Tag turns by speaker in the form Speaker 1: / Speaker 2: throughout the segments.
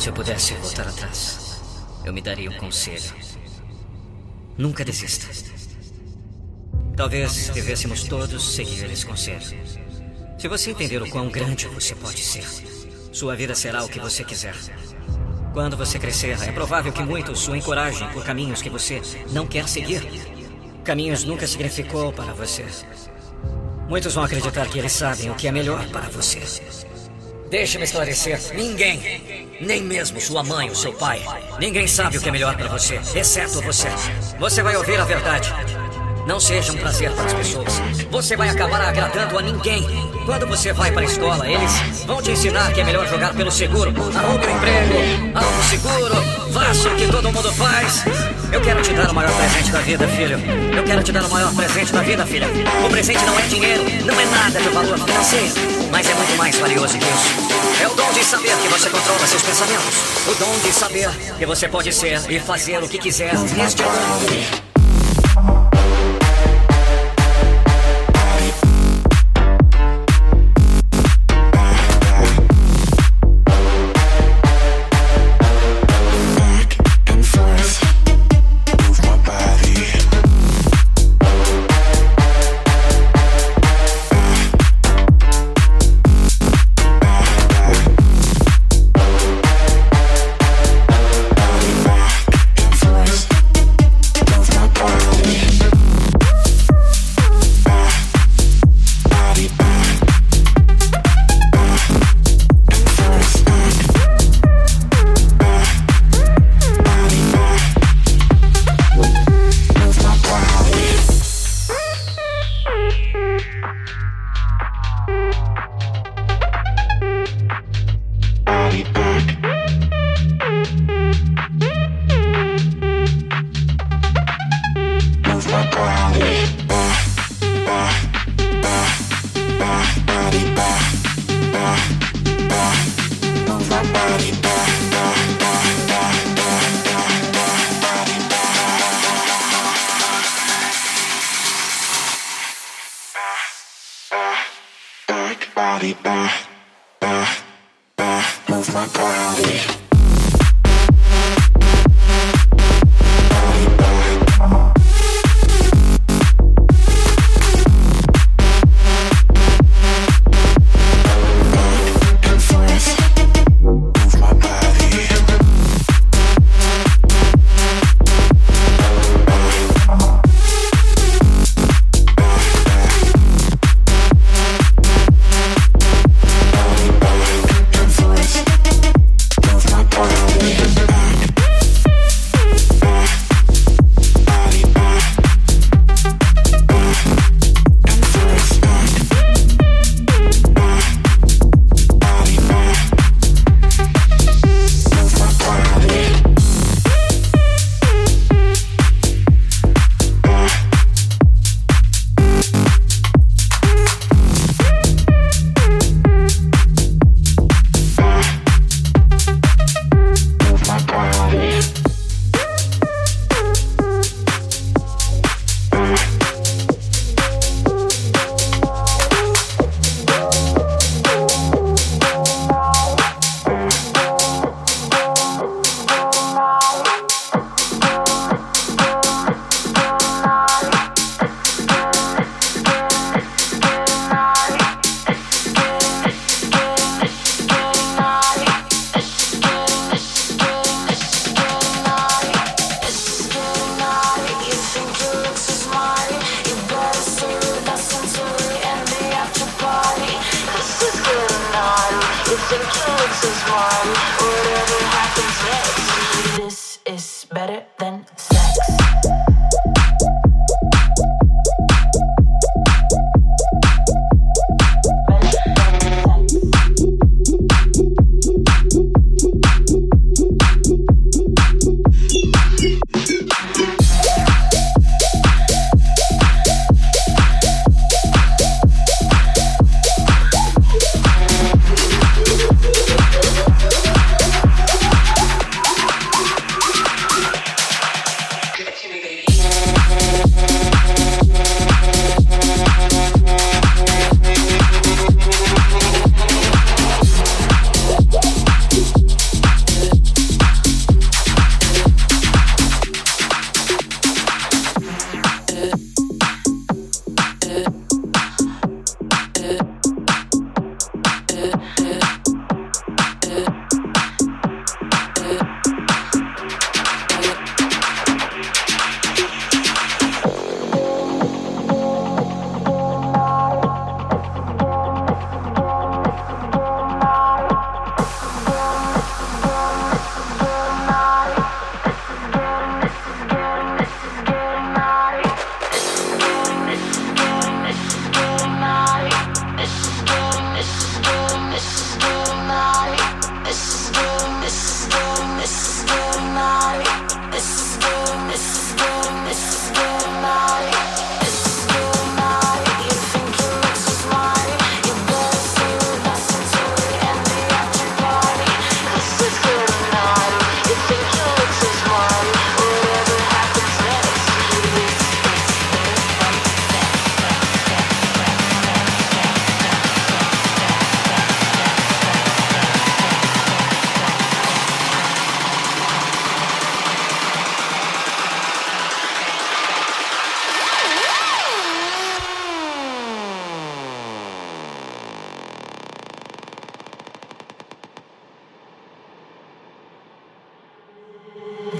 Speaker 1: Se eu pudesse voltar atrás, eu me daria um conselho. Nunca desista. Talvez devêssemos todos seguir esse conselho. Se você entender o quão grande você pode ser, sua vida será o que você quiser. Quando você crescer, é provável que muitos o encorajem por caminhos que você não quer seguir. Caminhos nunca significou para você. Muitos vão acreditar que eles sabem o que é melhor para você. Deixe-me esclarecer: ninguém, nem mesmo sua mãe ou seu pai, ninguém sabe o que é melhor para você, exceto você. Você vai ouvir a verdade. Não seja um prazer para as pessoas. Você vai acabar agradando a ninguém. Quando você vai para a escola, eles vão te ensinar que é melhor jogar pelo seguro. Arrume um emprego, algo seguro, faça o que todo mundo faz. Eu quero te dar o maior presente da vida, filho. Eu quero te dar o maior presente da vida, filha. O presente não é dinheiro, não é nada de valor financeiro, mas é muito mais valioso que isso. É o dom de saber que você controla seus pensamentos. O dom de saber que você pode ser e fazer o que quiser neste mundo.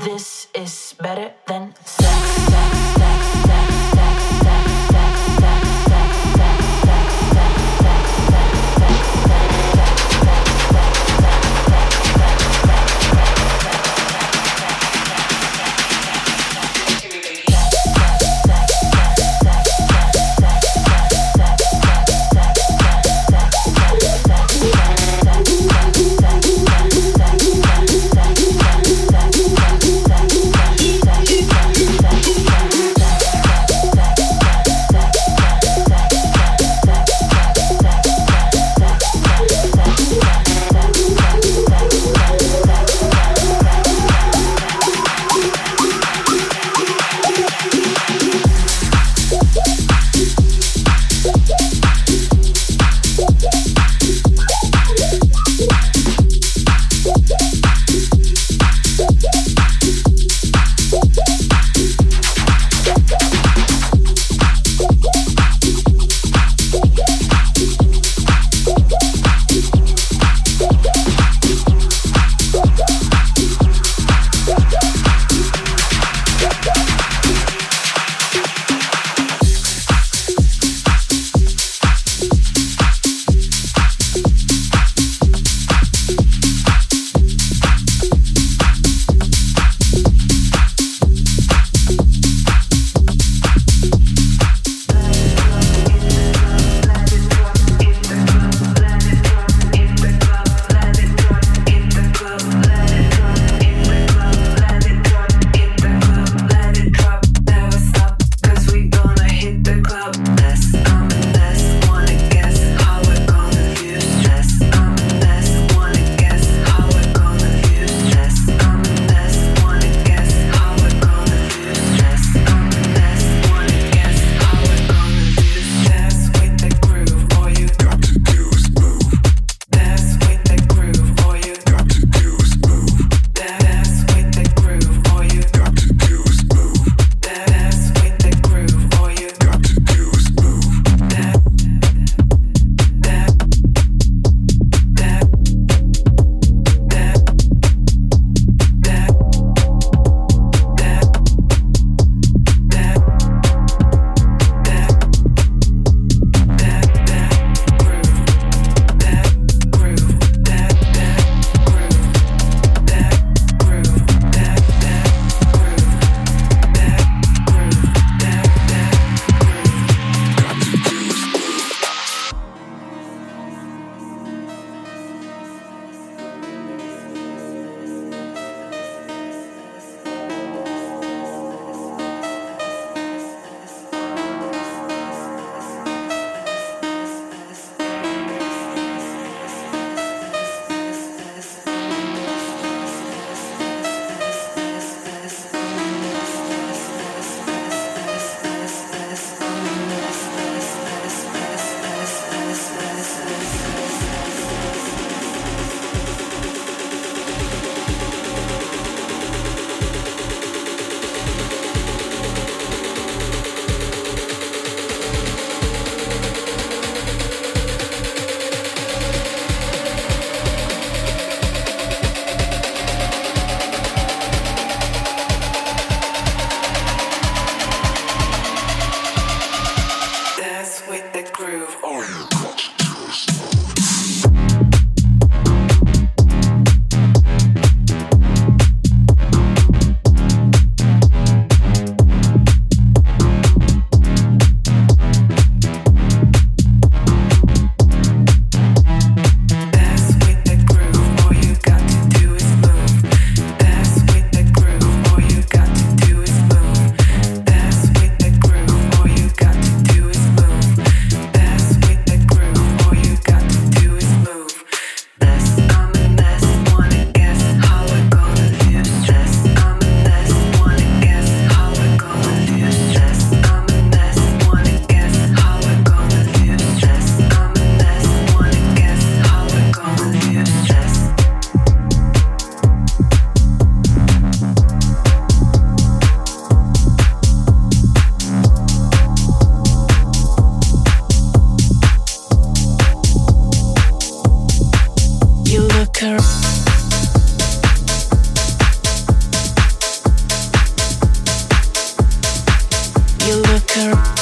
Speaker 2: This is better
Speaker 3: than sex. her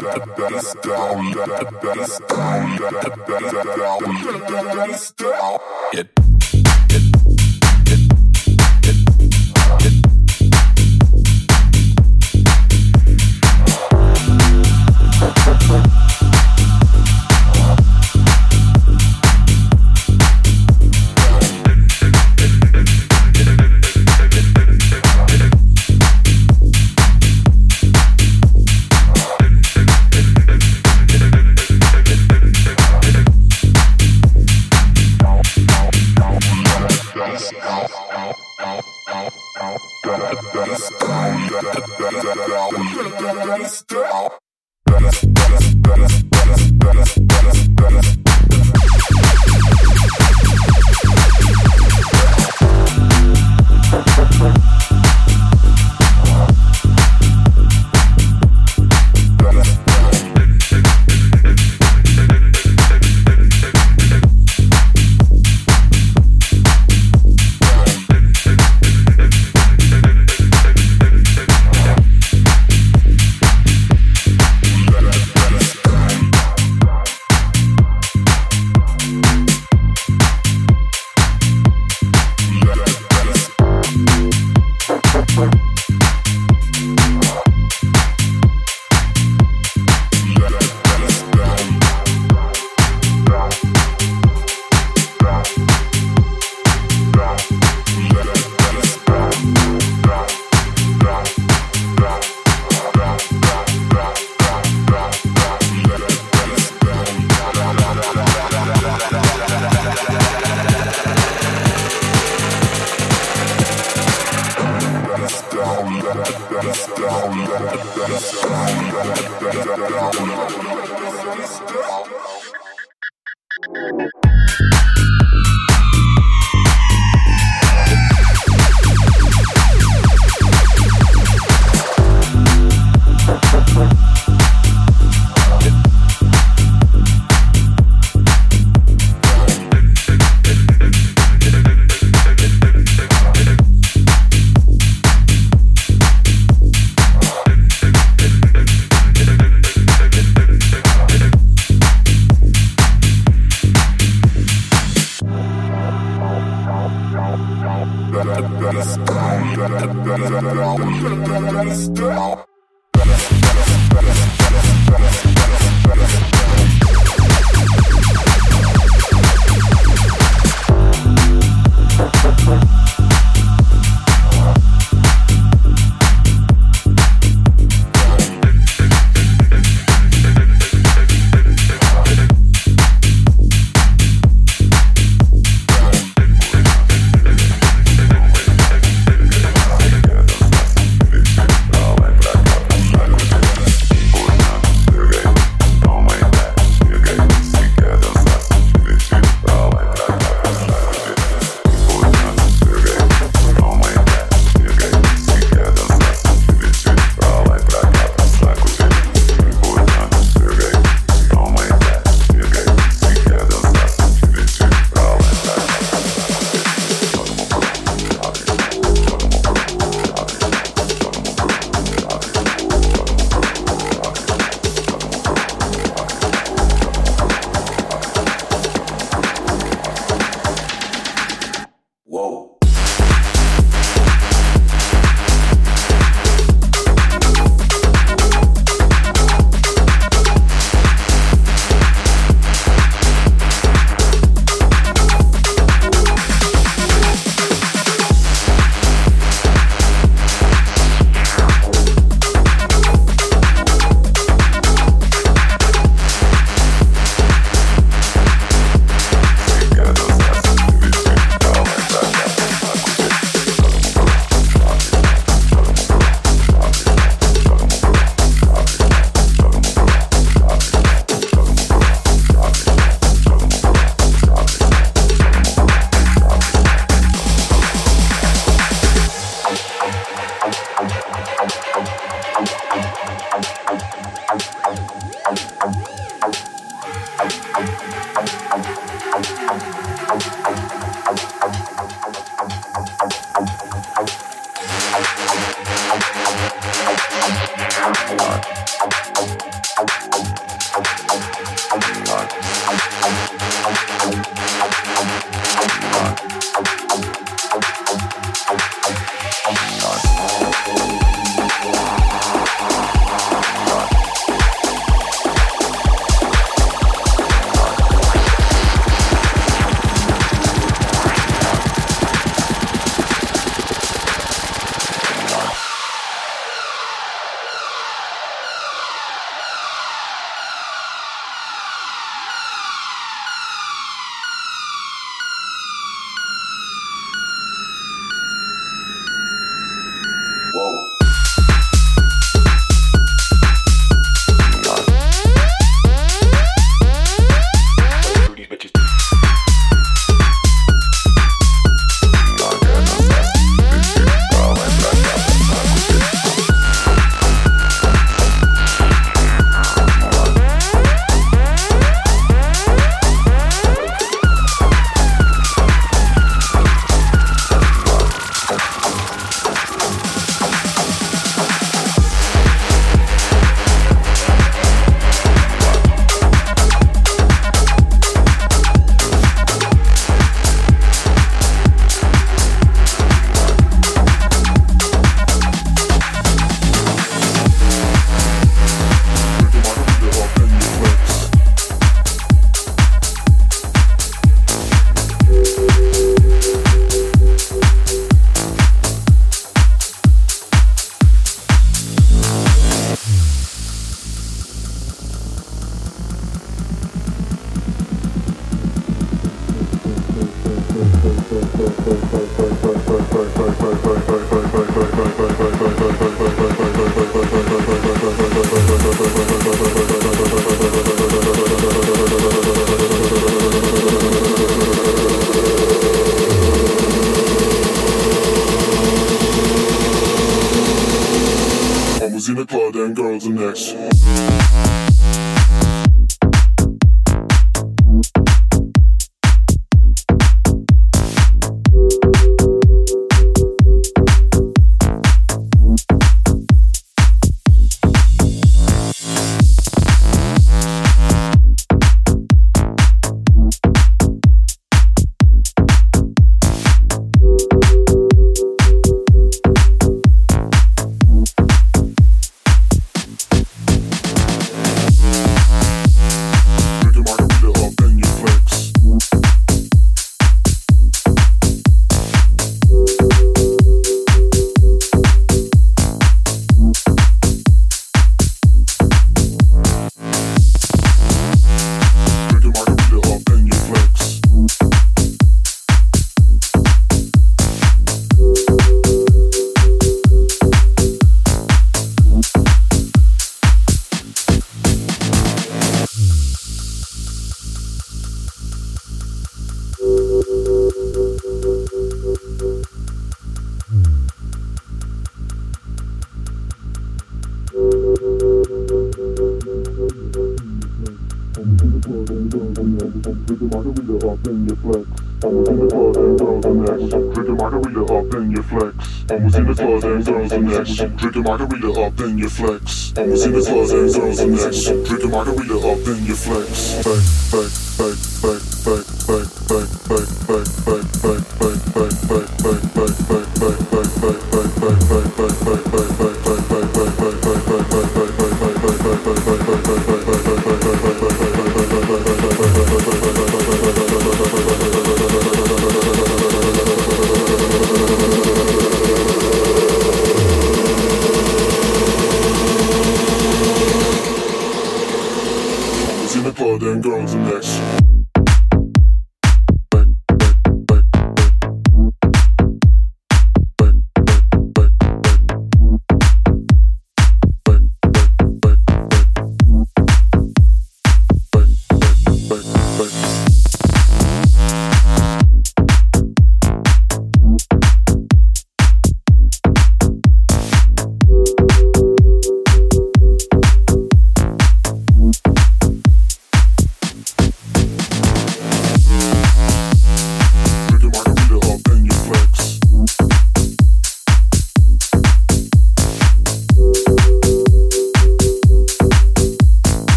Speaker 3: down.
Speaker 4: Drink a margarita up, in your flex. I was in the clubs and girls and necks.
Speaker 3: Drink a margarita up, in your flex. Back, back, back, back.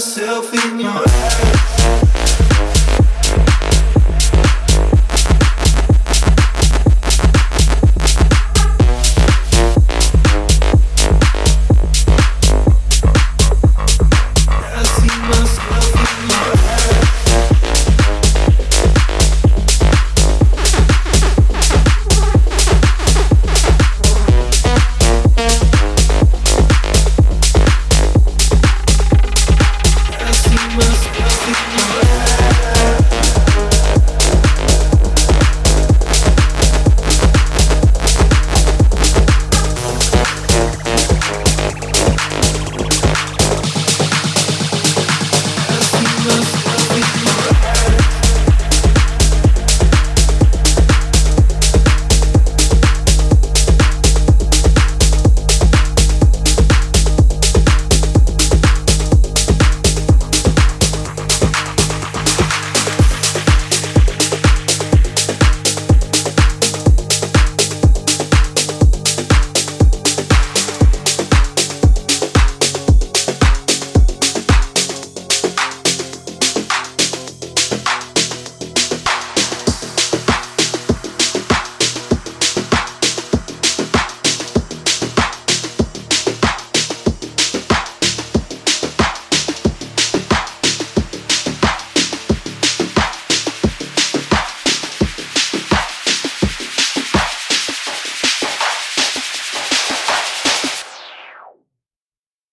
Speaker 3: myself